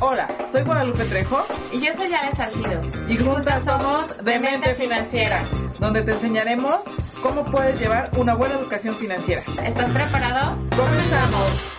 Hola, soy Guadalupe Trejo Y yo soy Ale Salcido. y juntas somos Demente Financiera, donde te enseñaremos cómo puedes llevar una buena educación financiera. ¿Estás preparado? ¡Comenzamos!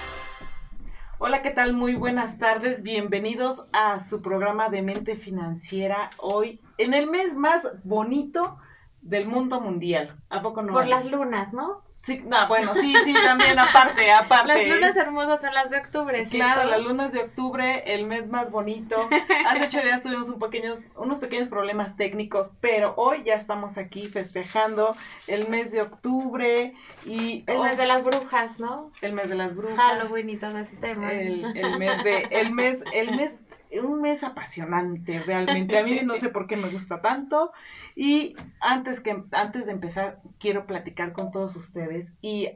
Hola, ¿qué tal? Muy buenas tardes. Bienvenidos a su programa de Mente Financiera hoy en el mes más bonito del mundo mundial. ¿A poco no? Por las lunas, ¿no? Sí, no, bueno, sí, sí, también aparte, aparte. Las lunas hermosas son las de octubre, Claro, ¿cierto? las lunas de octubre, el mes más bonito. Hace ocho días tuvimos un pequeños, unos pequeños problemas técnicos, pero hoy ya estamos aquí festejando el mes de octubre y El oh, mes de las brujas, ¿no? el mes de las brujas. Halloween y todo ese tema. El, el mes de, el mes, el mes, un mes apasionante realmente. A mí no sé por qué me gusta tanto. Y antes que, antes de empezar, quiero platicar con todos ustedes y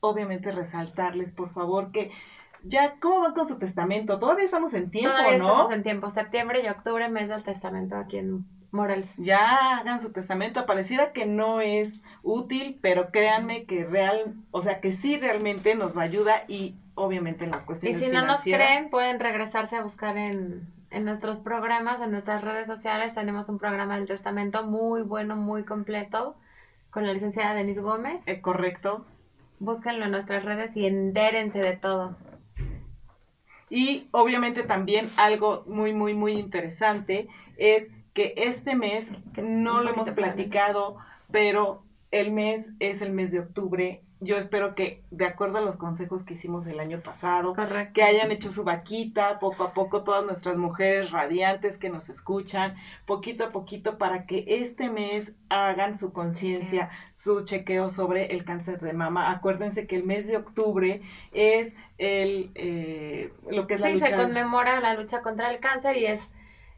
obviamente resaltarles, por favor, que ya, ¿cómo van con su testamento? Todavía estamos en tiempo, Todavía ¿no? estamos en tiempo. Septiembre y octubre, mes del testamento aquí en Morelos. Ya hagan su testamento. Pareciera que no es útil, pero créanme que real, o sea, que sí realmente nos ayuda y obviamente en las Y cuestiones si no nos creen, pueden regresarse a buscar en, en nuestros programas, en nuestras redes sociales. Tenemos un programa del testamento muy bueno, muy completo, con la licenciada Denise Gómez. Eh, correcto. Búsquenlo en nuestras redes y entérense de todo. Y obviamente también algo muy, muy, muy interesante es que este mes Que- no lo hemos platicado, pero el mes es el mes de octubre. Yo espero que, de acuerdo a los consejos que hicimos el año pasado, Correcto. que hayan hecho su vaquita poco a poco todas nuestras mujeres radiantes que nos escuchan, poquito a poquito para que este mes hagan su conciencia, su chequeo sobre el cáncer de mama. Acuérdense que el mes de octubre es el eh, lo que es la Sí, lucha. se conmemora la lucha contra el cáncer y es,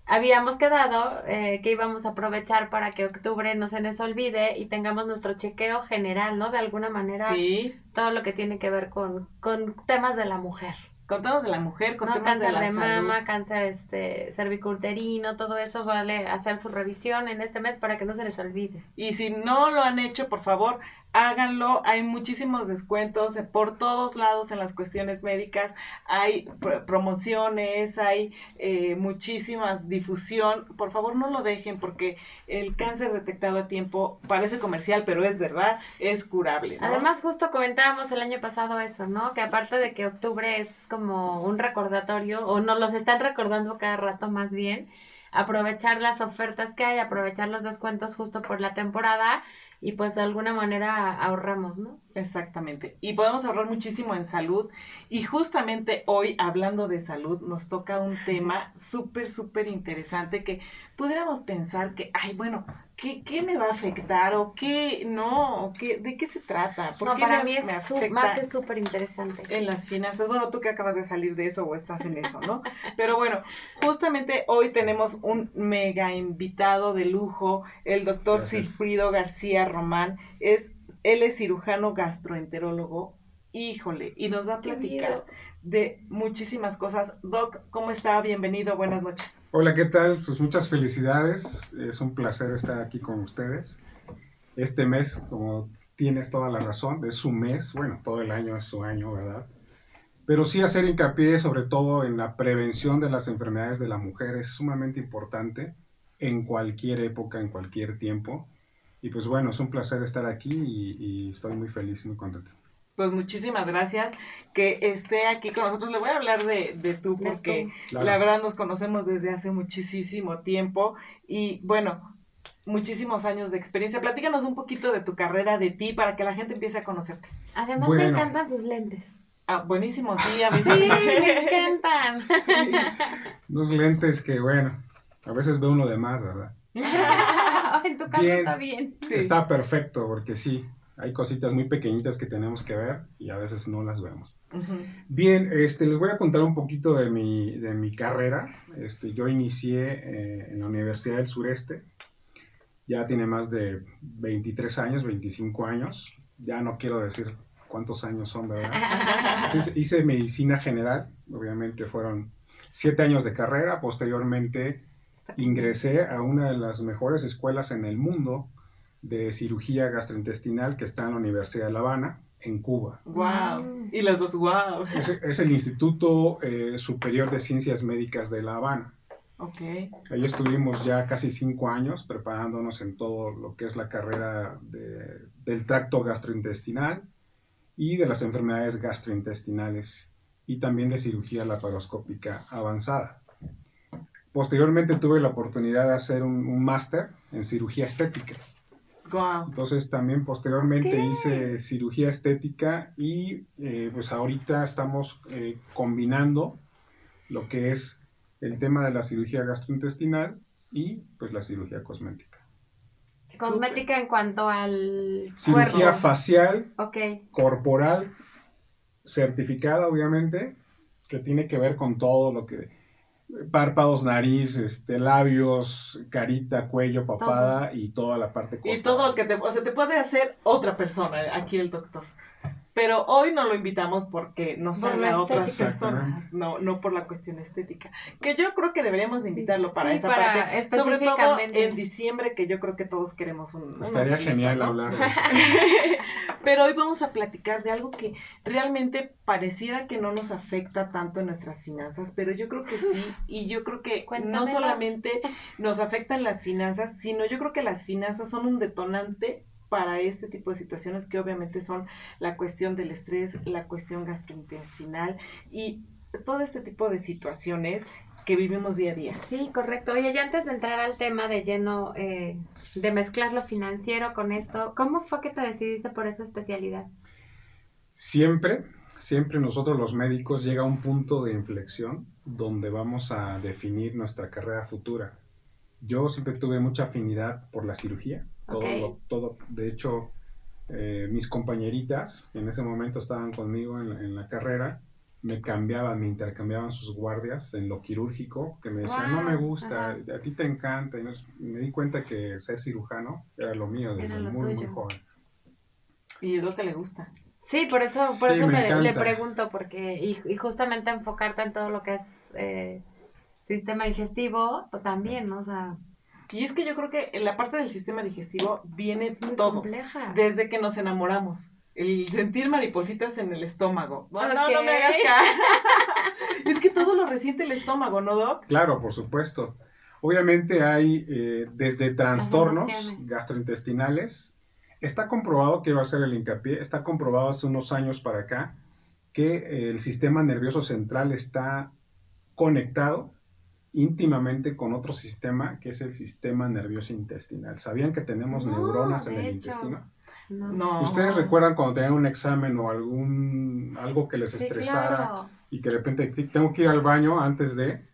habíamos quedado eh, que íbamos a aprovechar para que octubre no se nos olvide y tengamos nuestro chequeo general, ¿no? De alguna manera, Sí, todo lo que tiene que ver con, con temas de la mujer, contamos de la mujer, con ¿no? temas Cáncer de de, la salud. mama, cáncer este, cervicuterino, todo eso vale hacer su revisión en este mes para que no se les olvide. Y si no lo han hecho, por favor, háganlo. Hay muchísimos descuentos por todos lados en las cuestiones médicas. Hay pr- promociones, hay eh, muchísimas difusión. Por favor, no lo dejen porque el cáncer detectado a tiempo parece comercial, pero es verdad, es curable. Además, justo comentábamos el año pasado eso, ¿no? Que aparte de que octubre es como un recordatorio, o nos los están recordando cada rato más bien, aprovechar las ofertas que hay, aprovechar los descuentos justo por la temporada y pues de alguna manera ahorramos, ¿no? Exactamente. Y podemos ahorrar muchísimo en salud. Y justamente hoy, hablando de salud, nos toca un tema súper, súper interesante que pudiéramos pensar que, ay, bueno, ¿qué, qué me va a afectar? ¿O qué no? ¿O qué, ¿De qué se trata? ¿Por No, qué para me- mí es más que súper interesante. en las finanzas. Bueno, tú que acabas de salir de eso o estás en eso, ¿no? Pero bueno, justamente hoy tenemos un mega invitado de lujo, el doctor Gracias. Silfrido García Román. Es, él es cirujano gastroenterólogo. Híjole, y nos va a platicar de muchísimas cosas. Doc, ¿cómo está? Bienvenido, buenas noches. Hola, ¿qué tal? Pues muchas felicidades. Es un placer estar aquí con ustedes. Este mes, como tienes toda la razón, es su mes. Bueno, todo el año es su año, ¿verdad? Pero sí hacer hincapié sobre todo en la prevención de las enfermedades de la mujer es sumamente importante en cualquier época, en cualquier tiempo. Y pues bueno, es un placer estar aquí y, y estoy muy feliz, muy contento. Pues muchísimas gracias que esté aquí con nosotros. Le voy a hablar de, de tú porque. Claro. La verdad nos conocemos desde hace muchísimo tiempo y bueno, muchísimos años de experiencia. Platícanos un poquito de tu carrera, de ti, para que la gente empiece a conocerte. Además me encantan sus lentes. Ah, buenísimo, sí, a mí Sí, me encantan. Unos lentes que, bueno, a veces ve uno de más, ¿verdad? en tu caso Bien. está bien. Sí. Está perfecto, porque sí, hay cositas muy pequeñitas que tenemos que ver y a veces no las vemos. Bien, este, les voy a contar un poquito de mi, de mi carrera. Este, yo inicié eh, en la Universidad del Sureste, ya tiene más de 23 años, 25 años, ya no quiero decir cuántos años son, ¿verdad? Entonces, hice medicina general, obviamente fueron siete años de carrera, posteriormente ingresé a una de las mejores escuelas en el mundo de cirugía gastrointestinal que está en la Universidad de La Habana. en Cuba. Wow. Y los dos, wow. Es, es el Instituto eh, Superior de Ciencias Médicas de La Habana. Ok. Ahí estuvimos ya casi cinco años preparándonos en todo lo que es la carrera de- del tracto gastrointestinal y de las enfermedades gastrointestinales y también de cirugía laparoscópica avanzada. Posteriormente tuve la oportunidad de hacer un, un máster en cirugía estética. Wow. Entonces también posteriormente hice cirugía estética y eh, pues ahorita estamos eh, combinando lo que es el tema de la cirugía gastrointestinal y pues la cirugía cosmética. Cosmética en cuanto al Cirugía cuerpo. facial, Ok. corporal, certificada obviamente, que tiene que ver con todo lo que párpados, nariz, este, labios, carita, cuello, papada y toda la parte Y todo lo que te, o sea, te puede hacer otra persona, aquí el doctor. Pero hoy no lo invitamos porque nos Por salga la otras estética. personas, Exactamente. no, no por la cuestión estética. Que yo creo que deberíamos de invitarlo para Sí, esa para parte, sobre todo en diciembre, que yo creo que todos queremos un... Estaría genial ¿no? hablar de eso. Pero hoy vamos a platicar de algo que realmente pareciera que no nos afecta tanto en nuestras finanzas, pero yo creo que sí, y yo creo que no solamente nos afectan las finanzas, sino yo creo que las finanzas son un detonante para este tipo de situaciones que obviamente son la cuestión del estrés, la cuestión gastrointestinal y todo este tipo de situaciones que vivimos día a día. Sí, correcto. Oye, ya antes de entrar al tema de lleno, eh, de mezclar lo financiero con esto, ¿cómo fue que te decidiste por esa especialidad? Siempre, siempre nosotros los médicos llega a un punto de inflexión donde vamos a definir nuestra carrera futura. Yo siempre tuve mucha afinidad por la cirugía, todo, lo- todo de hecho, eh, mis compañeritas que en ese momento estaban conmigo en, la- en la carrera, me cambiaban, me intercambiaban sus guardias en lo quirúrgico, que me decían, no me gusta, ajá. a ti te encanta, y no- me di cuenta que ser cirujano era lo mío desde lo muy, muy joven. Y es lo que le gusta. Sí, por eso, por Sí, eso me me, le pregunto, porque, y, y justamente enfocarte en todo lo que es eh, sistema digestivo, también, ¿no? O sea, Y es que yo creo que en la parte del sistema digestivo viene es muy todo. compleja. desde que nos enamoramos. El sentir maripositas en el estómago. No, no, no me hagas es que todo lo resiente el estómago, ¿no, Doc? Claro, por supuesto. Obviamente hay eh, desde trastornos gastrointestinales. Está comprobado, quiero hacer el hincapié, está comprobado hace unos años para acá que el sistema nervioso central está conectado íntimamente con otro sistema que es el sistema nervioso intestinal. ¿Sabían que tenemos No, neuronas en el hecho. intestino? No. No. ¿Ustedes recuerdan cuando tenían un examen o algún algo que les Sí, estresara claro. y que de repente tengo que ir al baño antes de,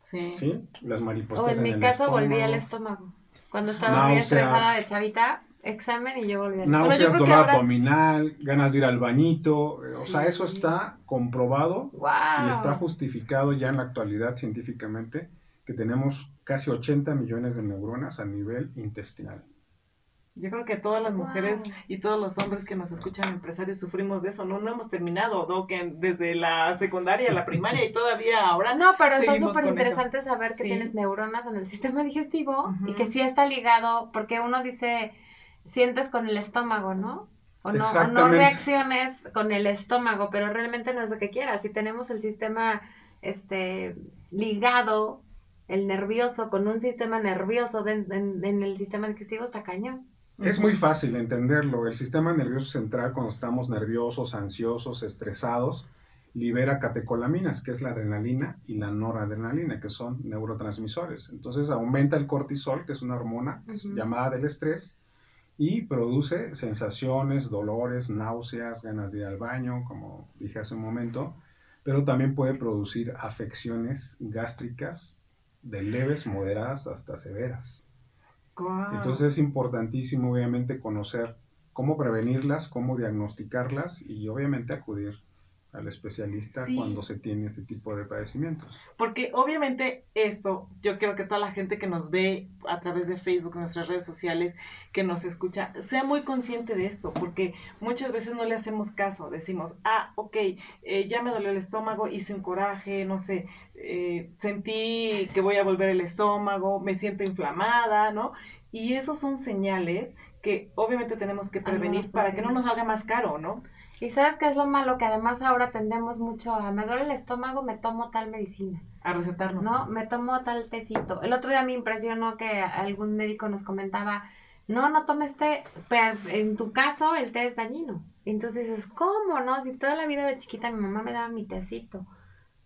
Sí. ¿sí? Las mariposas O en mi el caso volví al estómago. estómago. Cuando estaba muy estresada de chavita, examen y yo volví yo Náuseas, dolor abdominal, ganas de ir al bañito, o sea, eso está comprobado ¡Wow! y está justificado ya en la actualidad científicamente que tenemos casi 80 millones de neuronas a nivel intestinal. Yo creo que todas las mujeres Wow. y todos los hombres que nos escuchan empresarios sufrimos de eso. No, no hemos terminado, desde la secundaria, la primaria y todavía ahora. No, pero está súper interesante saber que Sí. tienes neuronas en el sistema digestivo y que sí está ligado, porque uno dice, sientes con el estómago, ¿no? O no, o no reacciones con el estómago, pero realmente no es lo que quieras. Si tenemos el sistema este ligado, el nervioso, con un sistema nervioso de- en, en el sistema digestivo, está cañón. Es muy fácil entenderlo. El sistema nervioso central, cuando estamos nerviosos, ansiosos, estresados, libera catecolaminas, que es la adrenalina, y la noradrenalina, que son neurotransmisores. Entonces aumenta el cortisol, que es una hormona llamada del estrés, y produce sensaciones, dolores, náuseas, ganas de ir al baño, como dije hace un momento, pero también puede producir afecciones gástricas de leves, moderadas hasta severas. Entonces es importantísimo obviamente conocer cómo prevenirlas, cómo diagnosticarlas y obviamente acudir al especialista Sí. cuando se tiene este tipo de padecimientos. Porque obviamente esto, yo quiero que toda la gente que nos ve a través de Facebook, nuestras redes sociales, que nos escucha, sea muy consciente de esto, porque muchas veces no le hacemos caso, decimos, ah, ok, eh, ya me dolió el estómago, hice un coraje, no sé, eh, sentí que voy a volver el estómago, me siento inflamada, ¿no? Y esos son señales que obviamente tenemos que prevenir para que no nos salga más caro, ¿no? Y sabes qué es lo malo, que además ahora tendemos mucho a, me duele el estómago, me tomo tal medicina, A recetarnos. ¿no? Me tomo tal tecito. El otro día me impresionó que algún médico nos comentaba, no, no tomes té, pero en tu caso el té es dañino. Entonces dices, ¿cómo, no? Si toda la vida de chiquita mi mamá me daba mi tecito.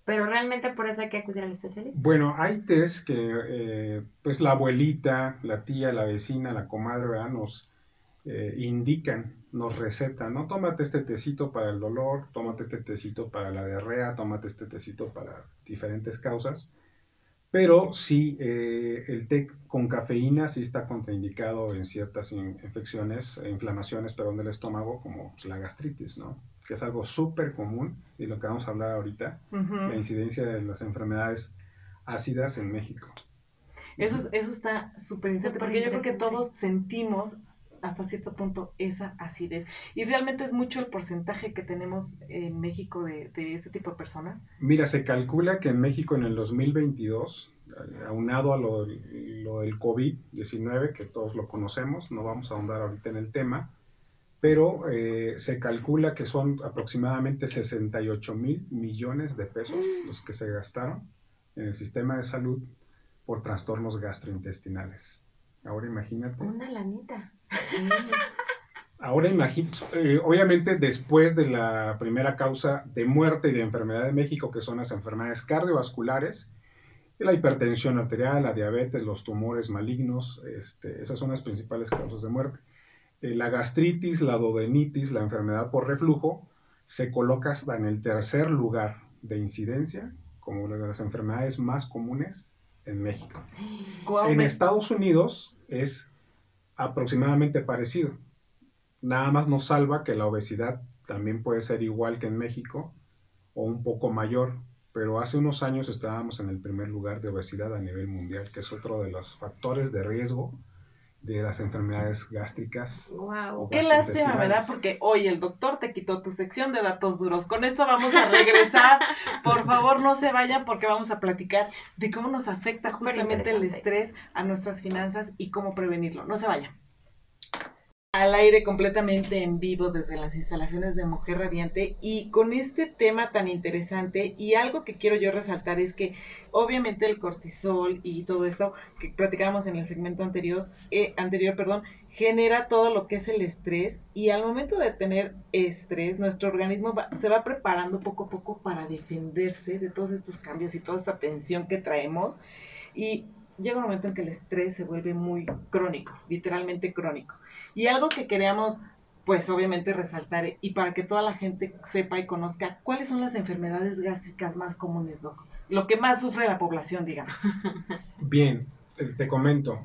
Pero realmente por eso hay que acudir al especialista. Bueno, hay test que eh, pues la abuelita, la tía, la vecina, la comadre, ¿verdad? nos eh, indican, nos recetan, ¿no? Tómate este tecito para el dolor, tómate este tecito para la diarrea, tómate este tecito para diferentes causas. Pero sí, eh, el té con cafeína sí está contraindicado en ciertas in- infecciones, e inflamaciones, perdón, del estómago, como pues, la gastritis, ¿no? Que es algo súper común y lo que vamos a hablar ahorita, la incidencia de las enfermedades ácidas en México. Eso, es- eso está súper interesante, porque yo creo que todos sentimos hasta cierto punto esa acidez. Y realmente es mucho el porcentaje que tenemos en México de, de este tipo de personas. Mira, se calcula que en México en el 2022, eh, aunado a lo, lo del COVID-19, que todos lo conocemos, no vamos a ahondar ahorita en el tema, pero eh, se calcula que son aproximadamente 68 mil millones de pesos los que se gastaron en el sistema de salud por trastornos gastrointestinales. Ahora imagínate. Una lanita. Ahora imagínate, obviamente después de la primera causa de muerte y de enfermedad de México, que son las enfermedades cardiovasculares, la hipertensión arterial, la diabetes, los tumores malignos, este, esas son las principales causas de muerte. Eh, la gastritis, la duodenitis, la enfermedad por reflujo, se coloca hasta en el tercer lugar de incidencia como una de las enfermedades más comunes en México. Guau, En me- Estados Unidos es aproximadamente parecido. Nada más nos salva que la obesidad también puede ser igual que en México o un poco mayor, pero hace unos años estábamos en el primer lugar de obesidad a nivel mundial, que es otro de los factores de riesgo de las enfermedades gástricas. Wow. Qué lástima me da gastrointestinales. porque hoy el doctor te quitó tu sección de datos duros. Con esto vamos a regresar. Por favor, no se vayan porque vamos a platicar de cómo nos afecta justamente el estrés a nuestras finanzas y cómo prevenirlo. No se vayan. Al aire completamente en vivo desde las instalaciones de Mujer Radiante y con este tema tan interesante y algo que quiero yo resaltar es que obviamente el cortisol y todo esto que platicábamos en el segmento anterior, eh, anterior perdón, genera todo lo que es el estrés y al momento de tener estrés, nuestro organismo va- se va preparando poco a poco para defenderse de todos estos cambios y toda esta tensión que traemos y llega un momento en que el estrés se vuelve muy crónico, literalmente crónico. Y algo que queríamos pues obviamente resaltar y para que toda la gente sepa y conozca cuáles son las enfermedades gástricas más comunes, Doc? Lo que más sufre la población, digamos. Bien, eh, te comento,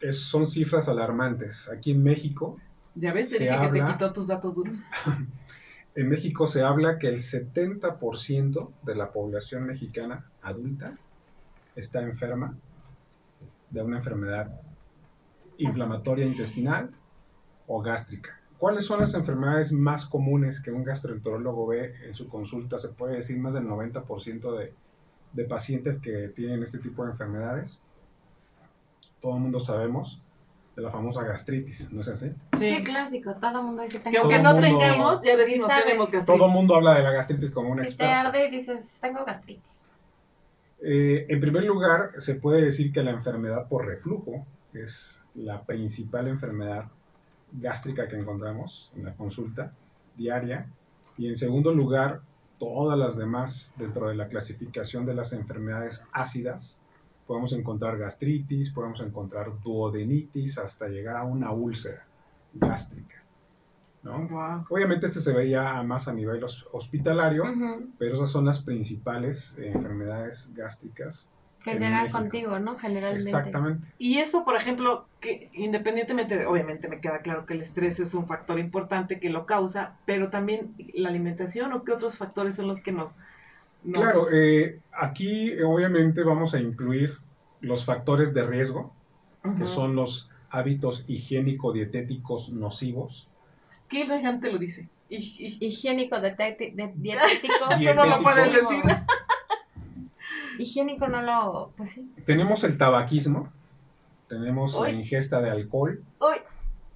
es- son cifras alarmantes. Aquí en México, Ya ves, te dije que te habla- quitó tus datos duros. en México se habla que el 70% de la población mexicana adulta está enferma de una enfermedad inflamatoria intestinal o gástrica. ¿Cuáles son las enfermedades más comunes que un gastroenterólogo ve en su consulta? Se puede decir más del 90% de, de pacientes que tienen este tipo de enfermedades. Todo el mundo sabemos de la famosa gastritis, ¿no es así? Sí, clásico. Todo el mundo dice Que aunque Todo no mundo- tengamos, ya decimos sabes. tenemos gastritis. Todo el mundo habla de la gastritis como una Si te arde y dices, tengo gastritis. Eh, en primer lugar, se puede decir que la enfermedad por reflujo es la principal enfermedad gástrica que encontramos en la consulta diaria. Y en segundo lugar, todas las demás dentro de la clasificación de las enfermedades ácidas. Podemos encontrar gastritis, podemos encontrar duodenitis, hasta llegar a una úlcera gástrica. ¿no? Obviamente este se veía más a nivel hos- hospitalario, pero esas son las principales eh, enfermedades gástricas. Que en llegan México. contigo, ¿no? Generalmente. Exactamente. Y esto, por ejemplo, que independientemente de, obviamente me queda claro que el estrés es un factor importante que lo causa, pero también la alimentación o qué otros factores son los que nos... nos- Claro, eh, aquí obviamente vamos a incluir los factores de riesgo, que son los hábitos higiénico-dietéticos nocivos. ¿Qué elegante lo dice? Y, y- Higiénico, detecti- de- dietético. Eso no lo puedes nocivo. decir. Higiénico no lo. Pues sí. Tenemos el tabaquismo, tenemos la ingesta de alcohol, Uy.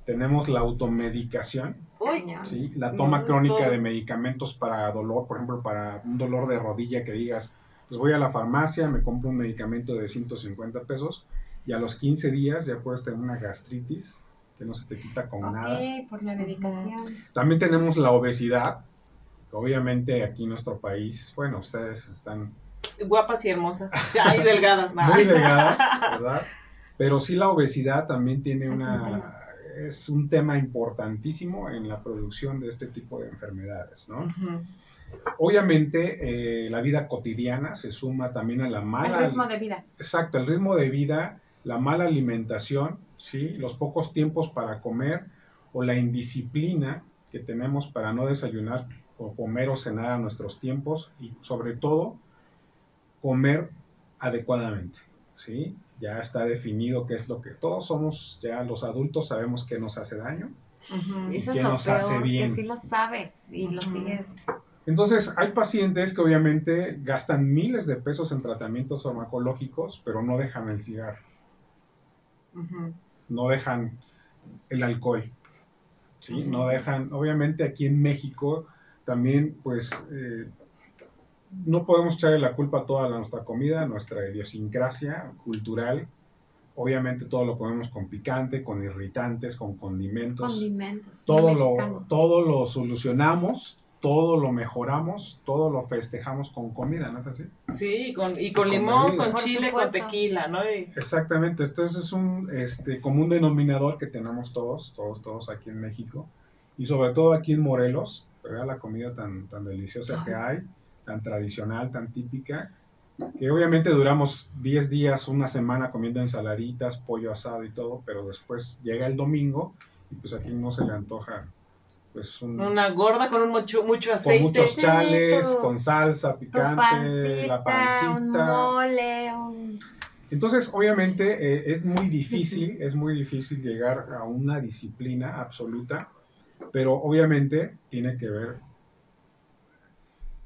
tenemos la automedicación, Uy. ¿sí? la toma No, crónica de medicamentos para dolor, por ejemplo, para un dolor de rodilla que digas, pues voy a la farmacia, me compro un medicamento de 150 pesos y a los 15 días ya puedes tener una gastritis que no se te quita con nada. Ok, por la medicación. También tenemos la obesidad, que obviamente aquí en nuestro país, bueno, ustedes están guapas y hermosas. Ya, y delgadas, nada. muy delgadas, ¿verdad? Pero sí la obesidad también tiene Es una... tema. Es un tema importantísimo en la producción de este tipo de enfermedades, ¿no? Obviamente, eh, la vida cotidiana se suma también a la El mala... ritmo de vida. Exacto, el ritmo de vida, la mala alimentación, ¿sí? los pocos tiempos para comer o la indisciplina que tenemos para no desayunar o comer o cenar a nuestros tiempos y sobre todo comer adecuadamente. ¿sí? Ya está definido qué es lo que todos somos, ya los adultos sabemos que nos hace daño. Eso es lo nos hace bien. que sí lo sabes y lo sigues. Entonces, hay pacientes que obviamente gastan miles de pesos en tratamientos farmacológicos, pero no dejan el cigarro. No dejan el alcohol, ¿sí? No dejan, obviamente aquí en México también, pues, eh, no podemos echarle la culpa a toda la- nuestra comida, nuestra idiosincrasia cultural. Obviamente todo lo comemos con picante, con irritantes, con condimentos. Condimentos. todo, lo, mexicano. todo lo solucionamos, todo lo mejoramos, todo lo festejamos con comida, ¿no es así? Sí, y con, y con Con limón, con Por chile, con tequila, ¿no? Y- Exactamente, entonces es un este, común denominador que tenemos todos, todos, todos aquí en México y sobre todo aquí en Morelos, ¿verdad? la comida tan, tan deliciosa que hay, tan tradicional, tan típica, que obviamente duramos 10 días, una semana comiendo ensaladitas, pollo asado y todo, pero después llega el domingo y pues aquí no se le antoja pues un, Una gorda con un mucho, mucho con aceite. muchos Sí, chales, tu- con salsa picante, la pancita, un mole, un... Entonces, obviamente, eh, es muy difícil, es muy difícil llegar a una disciplina absoluta, pero obviamente tiene que ver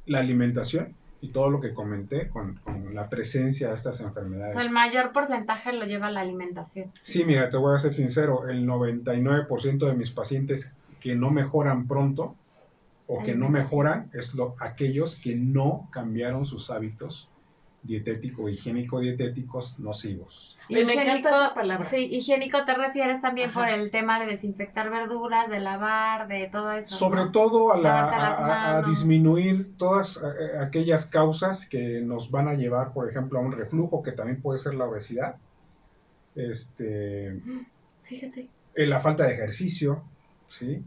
la alimentación y todo lo que comenté con, con la presencia de estas enfermedades. El mayor porcentaje lo lleva la alimentación. Sí, mira, te voy a ser sincero, el 99% de mis pacientes que no mejoran pronto o que no mejoran es lo, aquellos que no cambiaron sus hábitos dietético, higiénico, dietéticos nocivos. Me encanta esa palabra. Sí, higiénico te refieres también Ajá. por el tema de desinfectar verduras, de lavar, de todo eso. Sobre ¿no? todo a, la- a- a- disminuir todas aquellas causas que nos van a llevar, por ejemplo, a un reflujo, que también puede ser la obesidad, este, Fíjate. eh, la falta de ejercicio, ¿sí?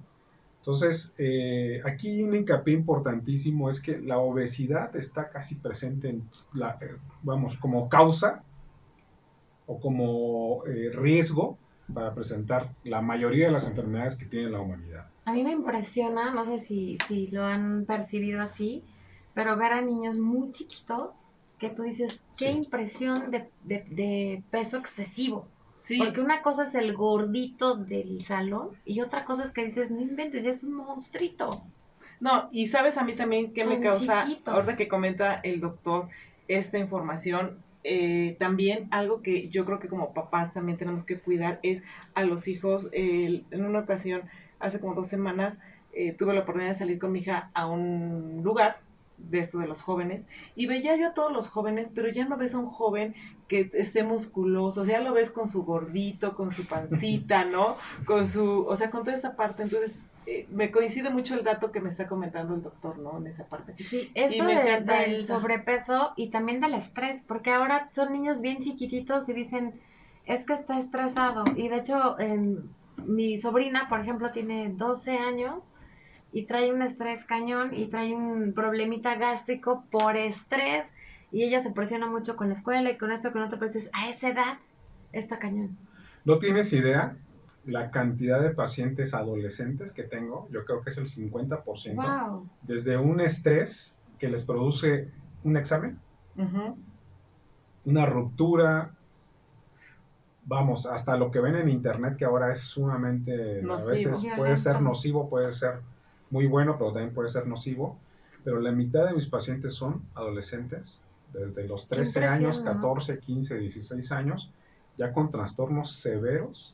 Entonces, eh, aquí un hincapié importantísimo es que la obesidad está casi presente en la, eh, vamos, como causa o como eh, riesgo para presentar la mayoría de las enfermedades que tiene la humanidad. A mí me impresiona, no sé si, si lo han percibido así, pero ver a niños muy chiquitos que tú dices, qué Sí. impresión de, de- de peso excesivo. Sí, Porque una cosa es el gordito del salón y otra cosa es que dices, no inventes, ya es un monstruito. no, y sabes a mí también que me causa, chiquitos. ahorita que comenta el doctor esta información, eh, también algo que yo creo que como papás también tenemos que cuidar es a los hijos. El- en una ocasión, hace como dos semanas, eh, tuve la oportunidad de salir con mi hija a un lugar de esto de los jóvenes y veía yo a todos los jóvenes, pero ya no ves a un joven que esté musculoso, ya lo ves con su gordito, con su pancita, ¿no? Con su, o sea, con toda esta parte. Entonces, eh, me coincide mucho el dato que me está comentando el doctor, ¿no? En esa parte. Sí, eso de- del eso. sobrepeso y también del estrés, porque ahora son niños bien chiquititos y dicen, es que está estresado. Y de hecho, mi sobrina, por ejemplo, tiene 12 años y trae un estrés cañón y trae un problemita gástrico por estrés y ella se presiona mucho con la escuela y con esto, con otro, pero dices, a esa edad está cañón. ¿No tienes idea la cantidad de pacientes adolescentes que tengo? Yo creo que es el 50%. Wow. Desde un estrés que les produce un examen, una ruptura, vamos, hasta lo que ven en internet que ahora es sumamente, Nocivo. a veces puede ser nocivo, puede ser muy bueno, pero también puede ser nocivo. Pero la mitad de mis pacientes son adolescentes, desde los 13 años, impresión, ¿no? 14, 15, 16 años, ya con trastornos severos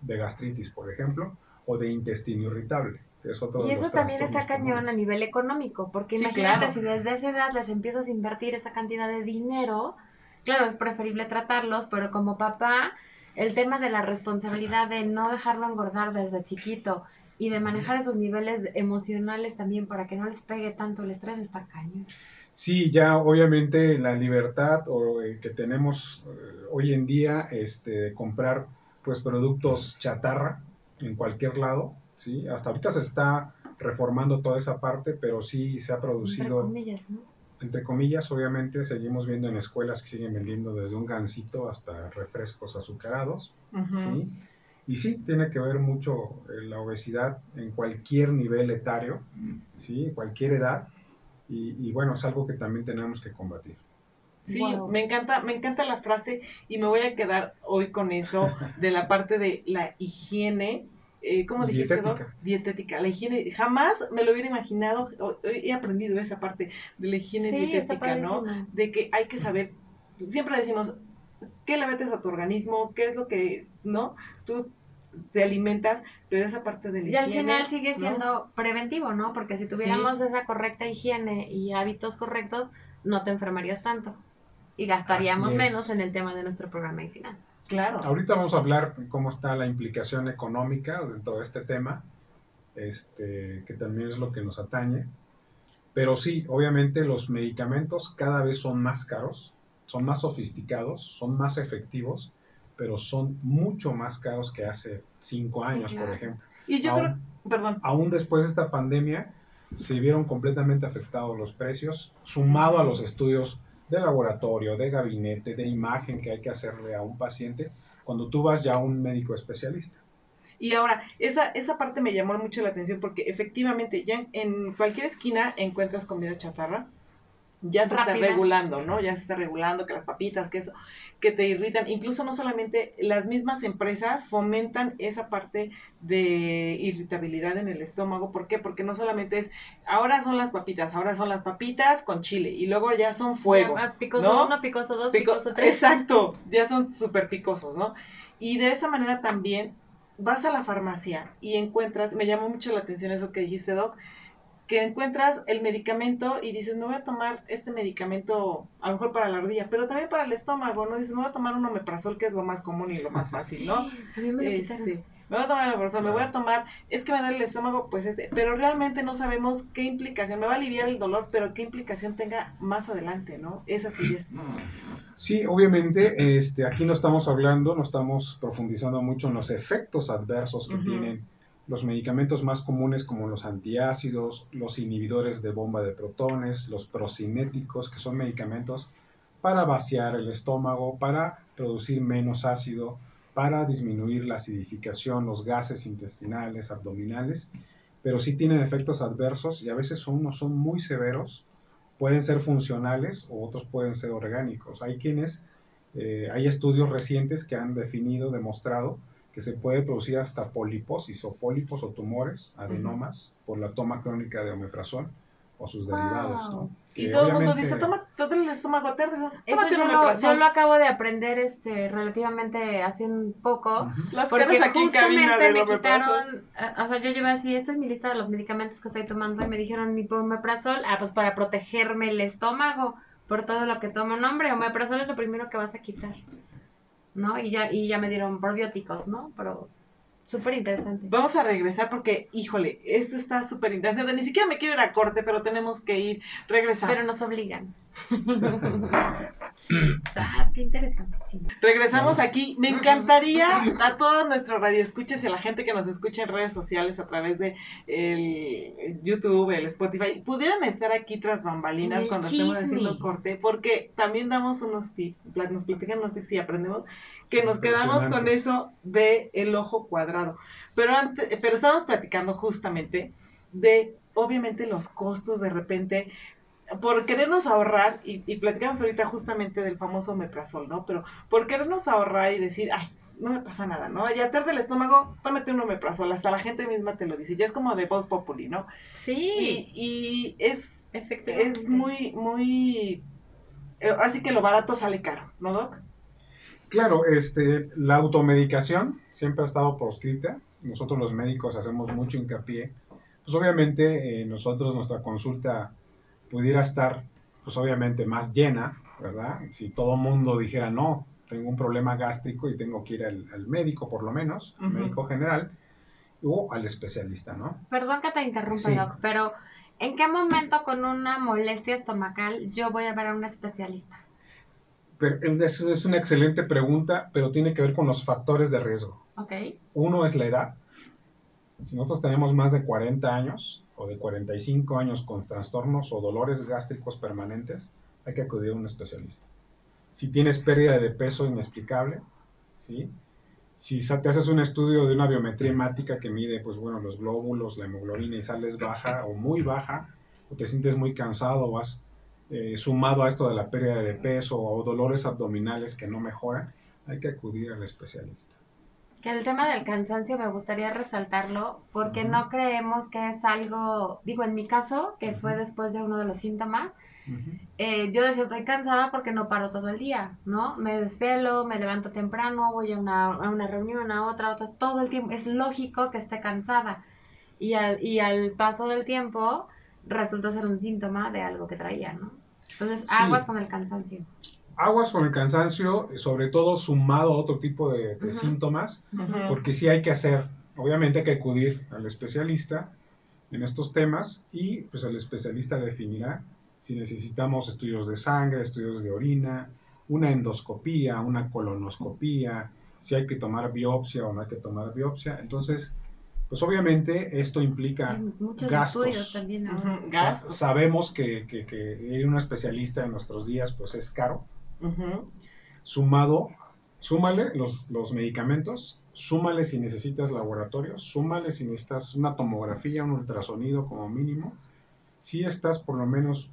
de gastritis, por ejemplo, o de intestino irritable. Es otro y de eso los también está cañón comunes. a nivel económico, porque Sí, imagínate claro. si desde esa edad les empiezas a invertir esa cantidad de dinero, claro, es preferible tratarlos, pero como papá, el tema de la responsabilidad de no dejarlo engordar desde chiquito y de manejar esos niveles emocionales también para que no les pegue tanto el estrés está cañón. Sí, ya obviamente la libertad o, eh, que tenemos eh, hoy en día este, de comprar pues productos chatarra en cualquier lado, ¿sí? Hasta ahorita se está reformando toda esa parte, pero sí se ha Entre producido, comillas, ¿no? entre comillas, obviamente seguimos viendo en escuelas que siguen vendiendo desde un gansito hasta refrescos azucarados. ¿sí? Y sí, tiene que ver mucho eh, la obesidad en cualquier nivel etario, ¿sí? Cualquier edad. Y, y bueno, es algo que también tenemos que combatir. Sí, Wow. me encanta, me encanta la frase y me voy a quedar hoy con eso de la parte de la higiene. Eh, ¿Cómo dijiste, Doc? Dietética. Dietética. La higiene, jamás me lo hubiera imaginado. He aprendido esa parte de la higiene Sí, dietética, ¿no? De que hay que saber, siempre decimos, ¿qué le metes a tu organismo? ¿Qué es lo que, no? Tú te alimentas, pero esa parte de la Y al higiene, final sigue ¿no? siendo preventivo, ¿no? Porque si tuviéramos esa correcta higiene y hábitos correctos, no te enfermarías tanto. Y gastaríamos menos en el tema de nuestro programa de finanzas. Claro. Ahorita vamos a hablar cómo está la implicación económica de todo este tema, este, que también es lo que nos atañe. Pero sí, obviamente los medicamentos cada vez son más caros, son más sofisticados, son más efectivos, pero son mucho más caros que hace cinco Sí, años, claro. por ejemplo. Y yo Aún- creo, perdón, aún después de esta pandemia, se vieron completamente afectados los precios, sumado a los estudios de laboratorio, de gabinete, de imagen que hay que hacerle a un paciente cuando tú vas ya a un médico especialista. Y ahora, esa, esa parte me llamó mucho la atención porque efectivamente ya en, en cualquier esquina encuentras comida chatarra. Ya se Rápida. está regulando, ¿no? Ya se está regulando que las papitas, que eso, que te irritan. Incluso no solamente las mismas empresas fomentan esa parte de irritabilidad en el estómago. ¿Por qué? Porque no solamente es, ahora son las papitas, ahora son las papitas con chile y luego ya son fuego. Ya más picoso ¿no? uno, picoso dos, Pico- picoso tres. Exacto, ya son súper picosos, ¿no? Y de esa manera también vas a la farmacia y encuentras, me llamó mucho la atención eso que dijiste, Doc, que encuentras el medicamento y dices, me voy a tomar este medicamento a lo mejor para la rodilla, pero también para el estómago, ¿no? Dices, me voy a tomar un omeprazol, que es lo más común y lo más fácil, ¿no? Este, me voy a tomar el omeprazol, me voy a tomar, es que me duele el estómago, pues este, pero realmente no sabemos qué implicación, me va a aliviar el dolor, pero qué implicación tenga más adelante, ¿no? Esa sí es. Sí, obviamente, este, aquí no estamos hablando, no estamos profundizando mucho en los efectos adversos que tienen los medicamentos más comunes como los antiácidos, los inhibidores de bomba de protones, los procinéticos, que son medicamentos para vaciar el estómago, para producir menos ácido, para disminuir la acidificación, los gases intestinales, abdominales, pero sí tienen efectos adversos y a veces unos son muy severos, pueden ser funcionales o otros pueden ser orgánicos. Hay quienes, eh, hay estudios recientes que han definido, demostrado que se puede producir hasta poliposis o pólipos o tumores, adenomas, por la toma crónica de omeprazol o sus Wow. derivados. ¿no? Y Que todo el mundo dice, toma todo el estómago tarde, Eso yo lo, omeprazol. yo lo acabo de aprender este relativamente hace un poco. Las Porque aquí justamente me quitaron, eh, o sea, yo llevé así, esta es mi lista de los medicamentos que estoy tomando y me dijeron mi omeprazol, ah, pues para protegerme el estómago por todo lo que tomo. No, hombre, omeprazol es lo primero que vas a quitar, ¿no? Y ya, y ya me dieron probióticos, ¿no? Pero súper interesante. Vamos a regresar porque, híjole, esto está súper interesante. Ni siquiera me quiero ir a corte, pero tenemos que ir. Regresamos. Pero nos obligan. ah, qué interesantísimo. Regresamos aquí. Me encantaría a todos nuestros radioescuchas y a la gente que nos escucha en redes sociales a través de el, YouTube, el Spotify, pudieran estar aquí tras bambalinas El cuando estemos haciendo corte, porque también damos unos tips, nos platican unos tips y aprendemos que nos quedamos con eso de el ojo cuadrado. Pero antes, pero estábamos platicando justamente de obviamente los costos de repente por querernos ahorrar, y, y platicamos ahorita justamente del famoso omeprazol, ¿no? Pero por querernos ahorrar y decir, ay, no me pasa nada, ¿no? Ya tarde el estómago, tómate un omeprazol, hasta la gente misma te lo dice, ya es como de voz populi, ¿no? Sí, Y, y es, efectivamente. es muy, muy, eh, así que lo barato sale caro, ¿no, Doc? Claro, este, la automedicación siempre ha estado proscrita nosotros los médicos hacemos mucho hincapié, pues obviamente eh, nosotros nuestra consulta pudiera estar, pues obviamente más llena, ¿verdad? Si todo mundo dijera, no, tengo un problema gástrico y tengo que ir al, médico por lo menos, médico general, o al especialista, ¿no? Perdón que te interrumpa, Doc, pero ¿en qué momento con una molestia estomacal yo voy a ver a un especialista? Es, una excelente pregunta, pero tiene que ver con los factores de riesgo. Okay. Uno es la edad. Si nosotros tenemos más de 40 años o de 45 años con trastornos o dolores gástricos permanentes, hay que acudir a un especialista. Si tienes pérdida de peso inexplicable, ¿sí? si te haces un estudio de una biometría hemática que mide, pues bueno, los glóbulos, la hemoglobina y sales baja o muy baja, o te sientes muy cansado o has eh, sumado a esto de la pérdida de peso o dolores abdominales que no mejoran, hay que acudir al especialista. Que el tema del cansancio me gustaría resaltarlo porque no creemos que es algo, digo, en mi caso, que fue después de uno de los síntomas, eh, yo decía, estoy cansada porque no paro todo el día, ¿no? Me despelo, me levanto temprano, voy a una, a una reunión, a otra, a otra, todo el tiempo. Es lógico que esté cansada. Y al, y al paso del tiempo resulta ser un síntoma de algo que traía, ¿no? Entonces, aguas con el cansancio. Aguas con el cansancio, sobre todo sumado a otro tipo de, síntomas, porque sí hay que hacer, obviamente hay que acudir al especialista en estos temas y pues el especialista definirá si necesitamos estudios de sangre, estudios de orina, una endoscopía, una colonoscopía, si hay que tomar biopsia o no hay que tomar biopsia. Entonces, pues obviamente esto implica Muchos gastos. Estudios también, sabemos que, que, ir a un especialista en nuestros días pues es caro. Sumado, súmale los, los medicamentos, súmale si necesitas laboratorios, súmale si necesitas una tomografía, un ultrasonido como mínimo. Si estás por lo menos